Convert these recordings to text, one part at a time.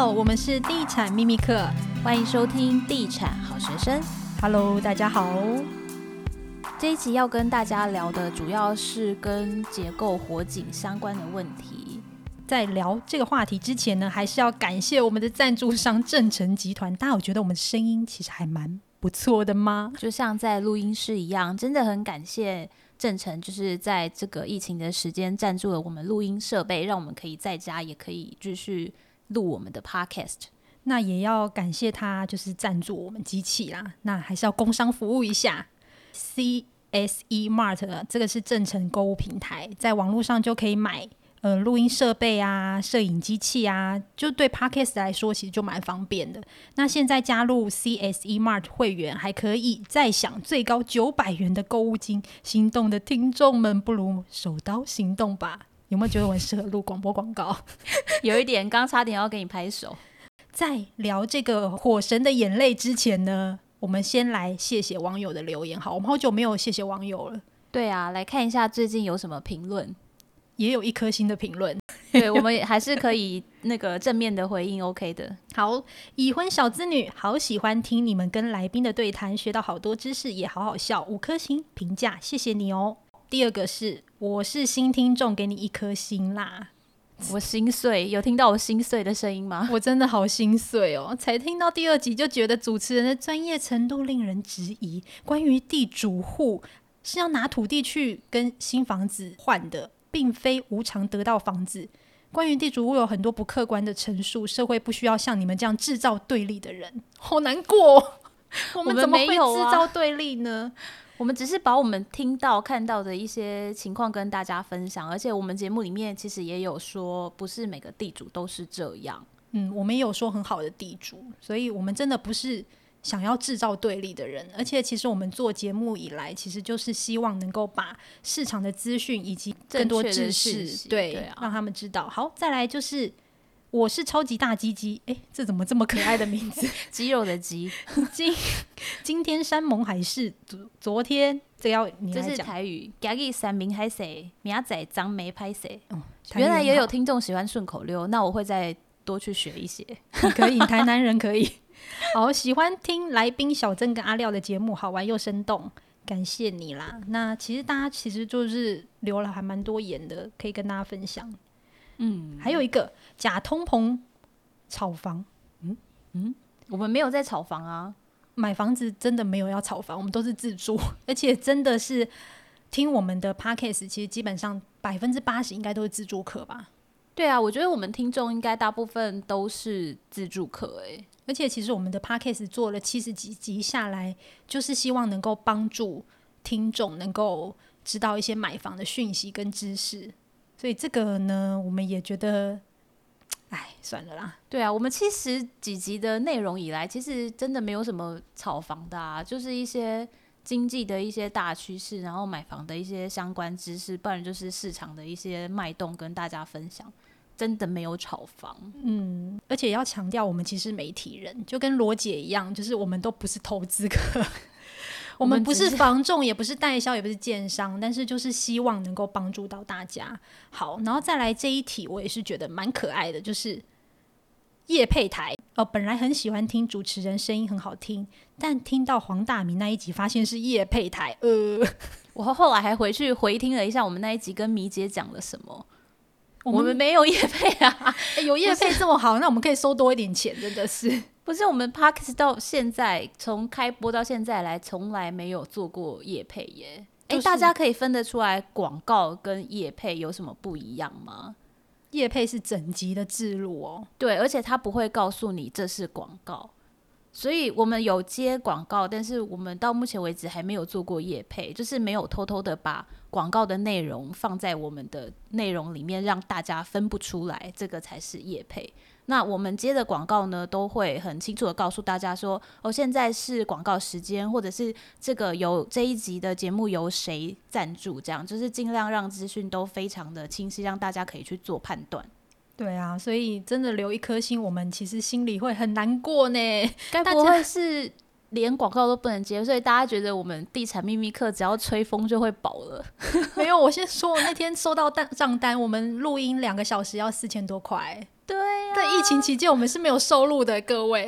好，我们是地产秘密课，欢迎收听地产好学生。Hello，大家好。这一集要跟大家聊的主要是跟结构火警相关的问题。在聊这个话题之前呢，还是要感谢我们的赞助商正成集团。大家有觉得我们的声音其实还蛮不错的吗？就像在录音室一样，真的很感谢正成，就是在这个疫情的时间赞助了我们录音设备，让我们可以在家也可以继续录我们的 podcast。那也要感谢他，就是赞助我们机器啦。那还是要工商服务一下。CSE Mart 这个是正成购物平台，在网络上就可以买呃录音设备啊、摄影机器啊，就对 Podcast 来说其实就蛮方便的。那现在加入 CSE Mart 会员，还可以再享最高九百元的购物金。心动的听众们，不如手刀行动吧！有没有觉得我很适合录广播广告？有一点，刚差点要给你拍手。在聊这个《火神的眼泪》之前呢，我们先来谢谢网友的留言。好，我们好久没有谢谢网友了。对啊，来看一下最近有什么评论，也有一颗星的评论。对，我们还是可以那个正面的回应，OK 的。好，已婚小资女，好喜欢听你们跟来宾的对谈，学到好多知识，也好好笑。五颗星评价，谢谢你哦。第二个是，我是新听众，给你一颗心啦。我心碎，有听到我心碎的声音吗？我真的好心碎哦！才听到第二集就觉得主持人的专业程度令人质疑。关于地主户是要拿土地去跟新房子换的，并非无偿得到房子。关于地主户有很多不客观的陈述，社会不需要像你们这样制造对立的人。好难过，我们怎么会制造对立呢？我们只是把我们听到、看到的一些情况跟大家分享，而且我们节目里面其实也有说，不是每个地主都是这样。嗯，我们也有说很好的地主，所以我们真的不是想要制造对立的人。而且，其实我们做节目以来，其实就是希望能够把市场的资讯以及更多知识，对，让他们知道。好，再来就是。我是超级大鸡鸡，哎，这怎么这么可爱的名字？肌肉的肌。今今天山盟海誓，昨昨天这要你来讲。这是台语，今日山盟海誓，明仔张梅拍谁。哦，原来也有听众喜欢顺口溜，那我会再多去学一些。可以，台南人可以。好，喜欢听来宾小曾跟阿廖的节目，好玩又生动，感谢你啦。那其实大家其实就是留了还蛮多言的，可以跟大家分享。嗯，还有一个假通膨炒房，嗯？嗯，我们没有在炒房啊，买房子真的没有要炒房，我们都是自住，而且真的是听我们的 podcast，其实基本上百分之八十应该都是自住客吧？对啊，我觉得我们听众应该大部分都是自住客，哎，而且其实我们的 podcast 做了七十几集下来，就是希望能够帮助听众能够知道一些买房的讯息跟知识。所以这个呢，我们也觉得，哎，算了啦。对啊，我们七十几集的内容以来，其实真的没有什么炒房的啊，就是一些经济的一些大趋势，然后买房的一些相关知识，不然就是市场的一些脉动跟大家分享，真的没有炒房。嗯，而且要强调，我们其实媒体人就跟罗姐一样，就是我们都不是投资客。我们不是房重，也不是代销，也不是建商，但是就是希望能够帮助到大家。好，然后再来这一题，我也是觉得蛮可爱的，就是叶配台哦。本来很喜欢听主持人声音很好听，但听到黄大明那一集，发现是叶配台。呃，我后来还回去回听了一下我们那一集跟米姐讲了什么。我们，我们没有业配啊，欸、有业配这么好，那我们可以收多一点钱，真的是。不是我们 Podcast 到现在从开播到现在来，从来没有做过夜配耶。哎、就是欸，大家可以分得出来广告跟夜配有什么不一样吗？夜配是整集的制录哦，对，而且他不会告诉你这是广告，所以我们有接广告，但是我们到目前为止还没有做过夜配，就是没有偷偷的把广告的内容放在我们的内容里面，让大家分不出来，这个才是业配。那我们接的广告呢，都会很清楚的告诉大家说，哦，现在是广告时间，或者是这个由这一集的节目由谁赞助，这样就是尽量让资讯都非常的清晰，让大家可以去做判断。对啊，所以真的留一颗心，我们其实心里会很难过呢。该不会是连广告都不能接，所以大家觉得我们地产秘密课只要吹风就会饱了？没有，我先说，我那天收到单账单，我们录音两个小时要四千多块。对。在疫情期间我们是没有收入的，各位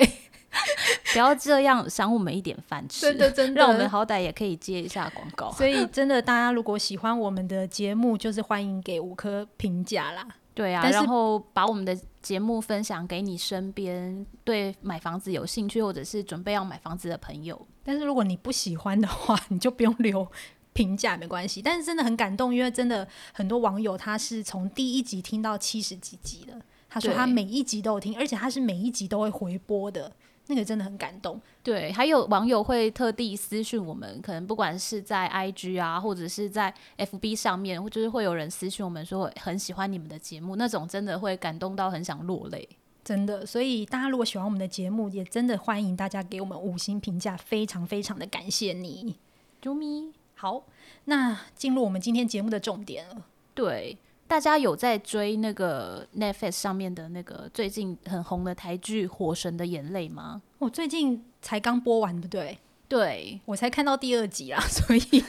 不要这样赏我们一点饭吃，真的真的，让我们好歹也可以接一下广告。所以真的，大家如果喜欢我们的节目，就是欢迎给五颗评价啦。对啊，然后把我们的节目分享给你身边对买房子有兴趣或者是准备要买房子的朋友。但是如果你不喜欢的话，你就不用留评价，没关系。但是真的很感动，因为真的很多网友他是从第一集听到七十几集的，他说他每一集都有听，而且他是每一集都会回播的。那个真的很感动，对，还有网友会特地私讯我们，可能不管是在 IG 啊，或者是在 FB 上面，就是会有人私讯我们说很喜欢你们的节目，那种真的会感动到很想落泪，真的。所以大家如果喜欢我们的节目，也真的欢迎大家给我们五星评价，非常非常的感谢你，啾咪。好，那进入我们今天节目的重点了，对。大家有在追那个 Netflix 上面的那个最近很红的台剧《火神的眼泪》吗？我最近才刚播完，对不对？对，我才看到第二集啊，所以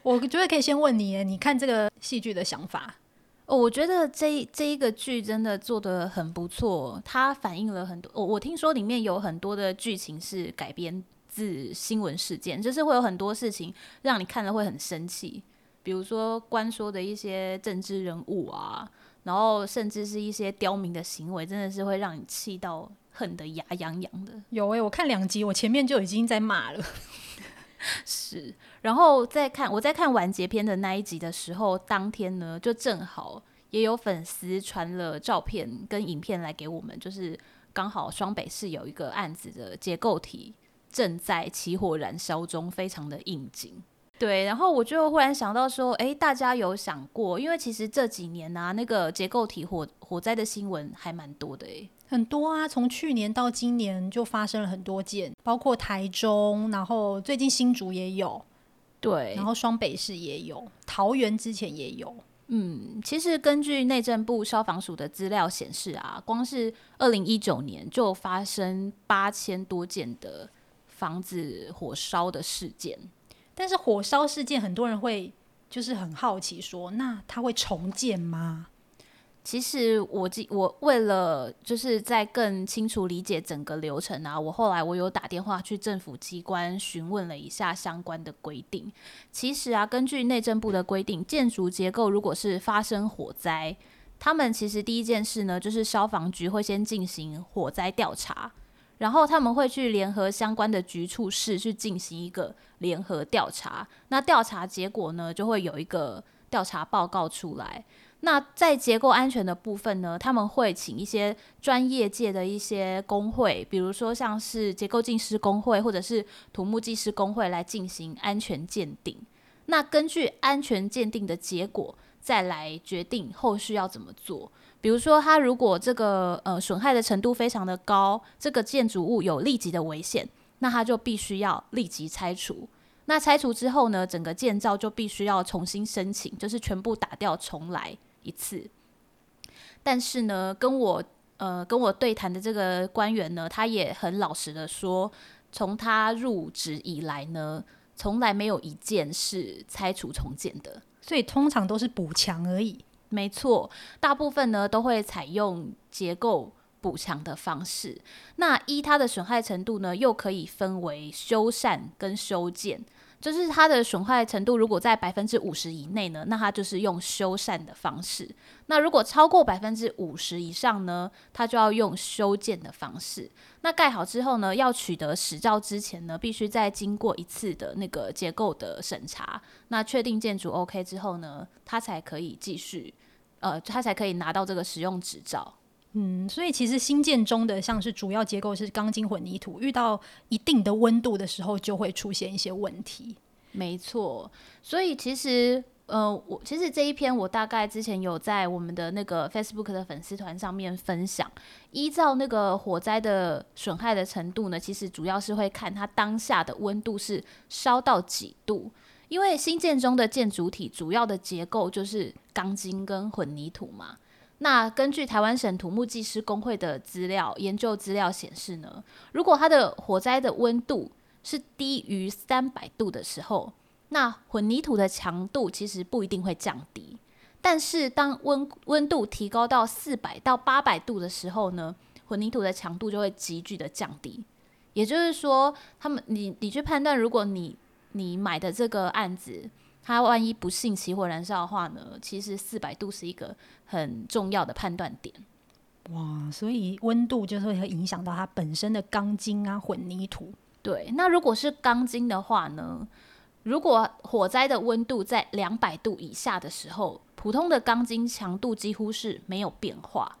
我觉得可以先问你，你看这个戏剧的想法？哦，我觉得这这一个剧真的做得很不错，它反映了很多。我我听说里面有很多的剧情是改编自新闻事件，就是会有很多事情让你看了会很生气。比如说官说的一些政治人物啊，然后甚至是一些刁民的行为，真的是会让你气到恨得牙痒痒的。有诶、欸，我看两集，我前面就已经在骂了。是，然后在看我在看完结篇的那一集的时候，当天呢就正好也有粉丝传了照片跟影片来给我们，就是刚好双北市有一个案子的结构体正在起火燃烧中，非常的应景。对，然后我就忽然想到说，哎，大家有想过，因为其实这几年啊，那个结构体火火灾的新闻还蛮多的，哎，很多啊，从去年到今年就发生了很多件，包括台中，然后最近新竹也有，对，然后双北市也有，桃园之前也有，嗯，其实根据内政部消防署的资料显示啊，光是二零一九年就发生八千多件的房子火烧的事件。但是火烧事件，很多人会就是很好奇说，那它会重建吗？其实我记我为了就是在更清楚理解整个流程啊，我后来我有打电话去政府机关询问了一下相关的规定。其实啊，根据内政部的规定，建筑结构如果是发生火灾，他们其实第一件事呢，就是消防局会先进行火灾调查。然后他们会去联合相关的局处室去进行一个联合调查，那调查结果呢，就会有一个调查报告出来。那在结构安全的部分呢，他们会请一些专业界的一些工会，比如说像是结构技师工会或者是土木技师工会来进行安全鉴定。那根据安全鉴定的结果，再来决定后续要怎么做。比如说，它如果这个呃损害的程度非常的高，这个建筑物有立即的危险，那它就必须要立即拆除。那拆除之后呢，整个建造就必须要重新申请，就是全部打掉重来一次。但是呢，跟我呃跟我对谈的这个官员呢，他也很老实的说，从他入职以来呢，从来没有一件是拆除重建的，所以通常都是补强而已。没错，大部分呢都会采用结构补偿的方式。那一它的损害程度呢，又可以分为修缮跟修建。就是它的损坏程度如果在百分之五十以内呢，那它就是用修缮的方式；那如果超过百分之五十以上呢，它就要用修建的方式。那盖好之后呢，要取得执照之前呢，必须再经过一次的那个结构的审查。那确定建筑 OK 之后呢，它才可以继续，呃，它才可以拿到这个使用执照。嗯，所以其实新建中的像是主要结构是钢筋混凝土，遇到一定的温度的时候，就会出现一些问题。没错，所以其实呃，我其实这一篇我大概之前有在我们的那个 Facebook 的粉丝团上面分享，依照那个火灾的损害的程度呢，其实主要是会看它当下的温度是烧到几度，因为新建中的建筑体主要的结构就是钢筋跟混凝土嘛。那根据台湾省土木技师工会的资料研究资料显示呢，如果它的火灾的温度是低于三百度的时候，那混凝土的强度其实不一定会降低。但是当温温度提高到四百到八百度的时候呢，混凝土的强度就会急剧的降低。也就是说，他们你你去判断，如果你你买的这个案子，它万一不幸起火燃烧的话呢，其实四百度是一个很重要的判断点。哇，所以温度就是会影响到它本身的钢筋啊、混凝土。对，那如果是钢筋的话呢，如果火灾的温度在两百度以下的时候，普通的钢筋强度几乎是没有变化。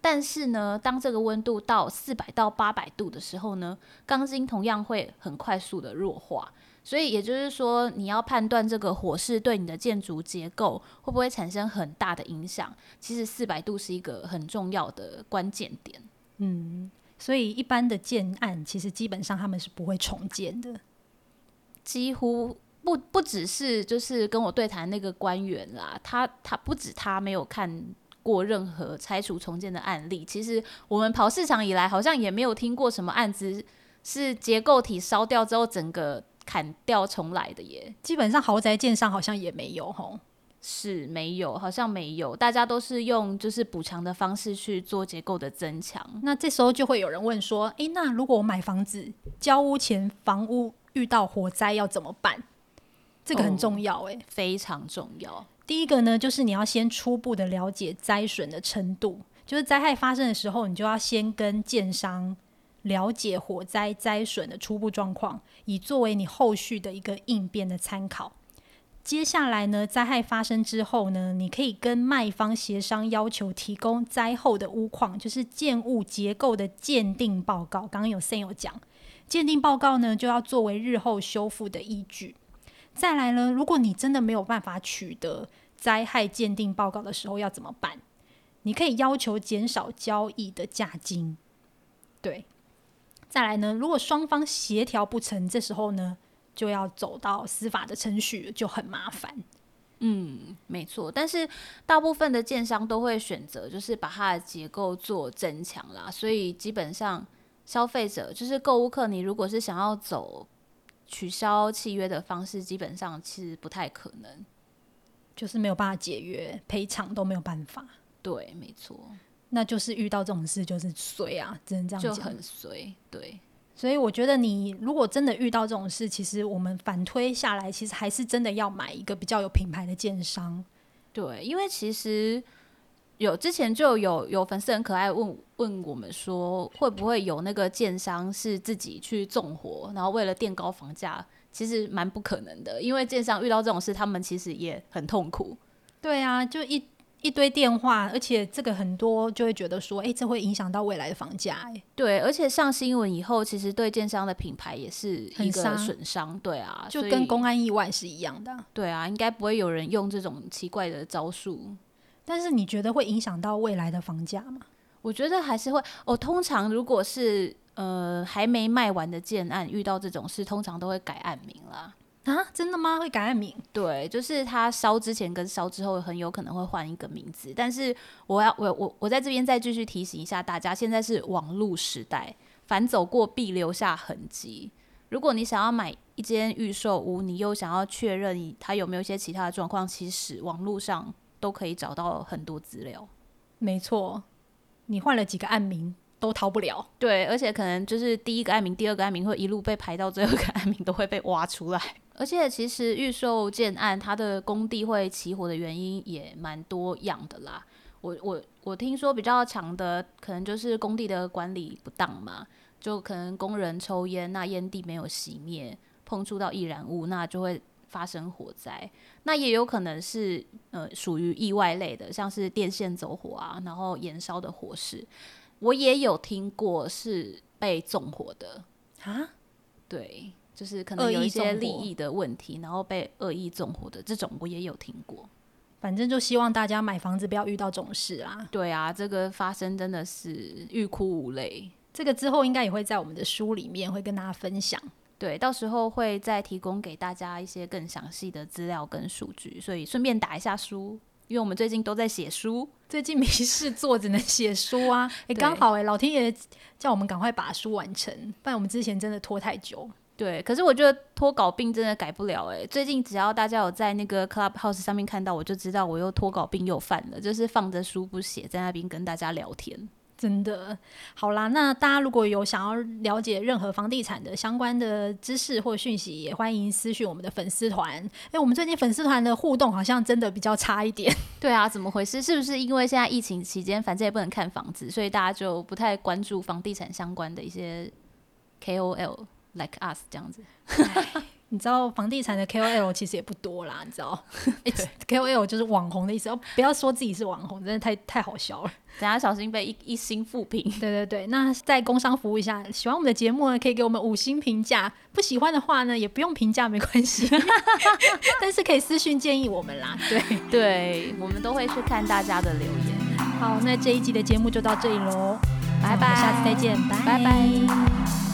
但是呢，当这个温度到四百到八百度的时候呢，钢筋同样会很快速的弱化。所以也就是说，你要判断这个火势对你的建筑结构会不会产生很大的影响，其实四百度是一个很重要的关键点。嗯，所以一般的建案其实基本上他们是不会重建的，几乎不不只是就是跟我对谈那个官员啦，他他不止他没有看过任何拆除重建的案例，其实我们跑市场以来，好像也没有听过什么案子是结构体烧掉之后整个砍掉重来的耶。基本上豪宅建商好像也没有吼，是没有，好像没有，大家都是用就是补偿的方式去做结构的增强。那这时候就会有人问说，诶，那如果我买房子交屋前房屋遇到火灾要怎么办？这个很重要诶，非常重要。第一个呢，就是你要先初步的了解灾损的程度，就是灾害发生的时候，你就要先跟建商了解火灾灾损的初步状况，以作为你后续的一个应变的参考。接下来呢，灾害发生之后呢，你可以跟卖方协商，要求提供灾后的屋况，就是建物结构的鉴定报告。刚刚有 Sen 有讲，鉴定报告呢，就要作为日后修复的依据。再来呢，如果你真的没有办法取得灾害鉴定报告的时候，要怎么办？你可以要求减少交易的价金。对，再来呢，如果双方协调不成，这时候呢，就要走到司法的程序，就很麻烦。嗯，没错。但是大部分的建商都会选择，就是把它的结构做增强啦。所以基本上，消费者就是购物客，你如果是想要走。取消契约的方式基本上其实不太可能，就是没有办法解约，赔偿都没有办法。对，没错，那就是遇到这种事就是衰啊，只能这样讲，就很衰。对，所以我觉得你如果真的遇到这种事，其实我们反推下来，其实还是真的要买一个比较有品牌的建商。对，因为其实。有之前就有有粉丝很可爱问问我们说，会不会有那个建商是自己去纵火，然后为了垫高房价？其实蛮不可能的，因为建商遇到这种事，他们其实也很痛苦。对啊，就一一堆电话，而且这个很多就会觉得说，哎、欸，这会影响到未来的房价。哎，对，而且上新闻以后，其实对建商的品牌也是一个损伤。对啊，就跟公安意外是一样的。对啊，应该不会有人用这种奇怪的招数。但是你觉得会影响到未来的房价吗？我觉得还是会。哦，通常如果是呃还没卖完的建案，遇到这种事，通常都会改案名啦。啊，真的吗？会改案名？对，就是他烧之前跟烧之后，很有可能会换一个名字。但是我要我我我在这边再继续提醒一下大家，现在是网络时代，凡走过必留下痕迹。如果你想要买一间预售屋，你又想要确认它有没有一些其他的状况，其实网络上。都可以找到很多资料，没错，你换了几个案名都逃不了。对，而且可能就是第一个案名、第二个案名会一路被排到最后一个案名都会被挖出来。而且其实预售建案它的工地会起火的原因也蛮多样的啦。我我我听说比较强的可能就是工地的管理不当嘛，就可能工人抽烟，那烟蒂没有熄灭，碰触到易燃物，那就会。发生火灾，那也有可能是呃属于意外类的，像是电线走火啊，然后燃烧的火势。我也有听过是被纵火的啊，对，就是可能有一些利益的问题，然后被恶意纵火的这种，我也有听过。反正就希望大家买房子不要遇到这种事啊。对啊，这个发生真的是欲哭无泪。这个之后应该也会在我们的书里面会跟大家分享。对，到时候会再提供给大家一些更详细的资料跟数据，所以顺便打一下书，因为我们最近都在写书，最近没事做，只能写书啊。诶，刚好诶，老天爷叫我们赶快把书完成，不然我们之前真的拖太久。对，可是我觉得拖稿病真的改不了哎、欸。最近只要大家有在那个 Clubhouse 上面看到，我就知道我又拖稿病又犯了，就是放着书不写，在那边跟大家聊天。真的，好啦，那大家如果有想要了解任何房地产的相关的知识或讯息，也欢迎私讯我们的粉丝团。哎、欸，我们最近粉丝团的互动好像真的比较差一点。对啊，怎么回事？是不是因为现在疫情期间，反正也不能看房子，所以大家就不太关注房地产相关的一些 KOL like us 这样子？你知道房地产的 KOL 其实也不多啦，你知道？KOL 就是网红的意思，哦不要说自己是网红，真的太太好笑了。等下小心被一一星复评。对对对，那在工商服务一下，喜欢我们的节目呢，可以给我们五星评价；不喜欢的话呢，也不用评价，没关系。但是可以私信建议我们啦。对对，我们都会去看大家的留言。好，那这一集的节目就到这里喽，拜拜，下次再见，拜拜。拜拜。